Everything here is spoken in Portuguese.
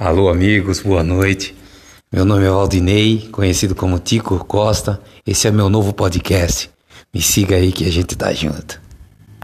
Alô, amigos, boa noite. Meu nome é Aldinei, conhecido como Tico Costa. Esse é meu novo podcast. Me siga aí que a gente tá junto.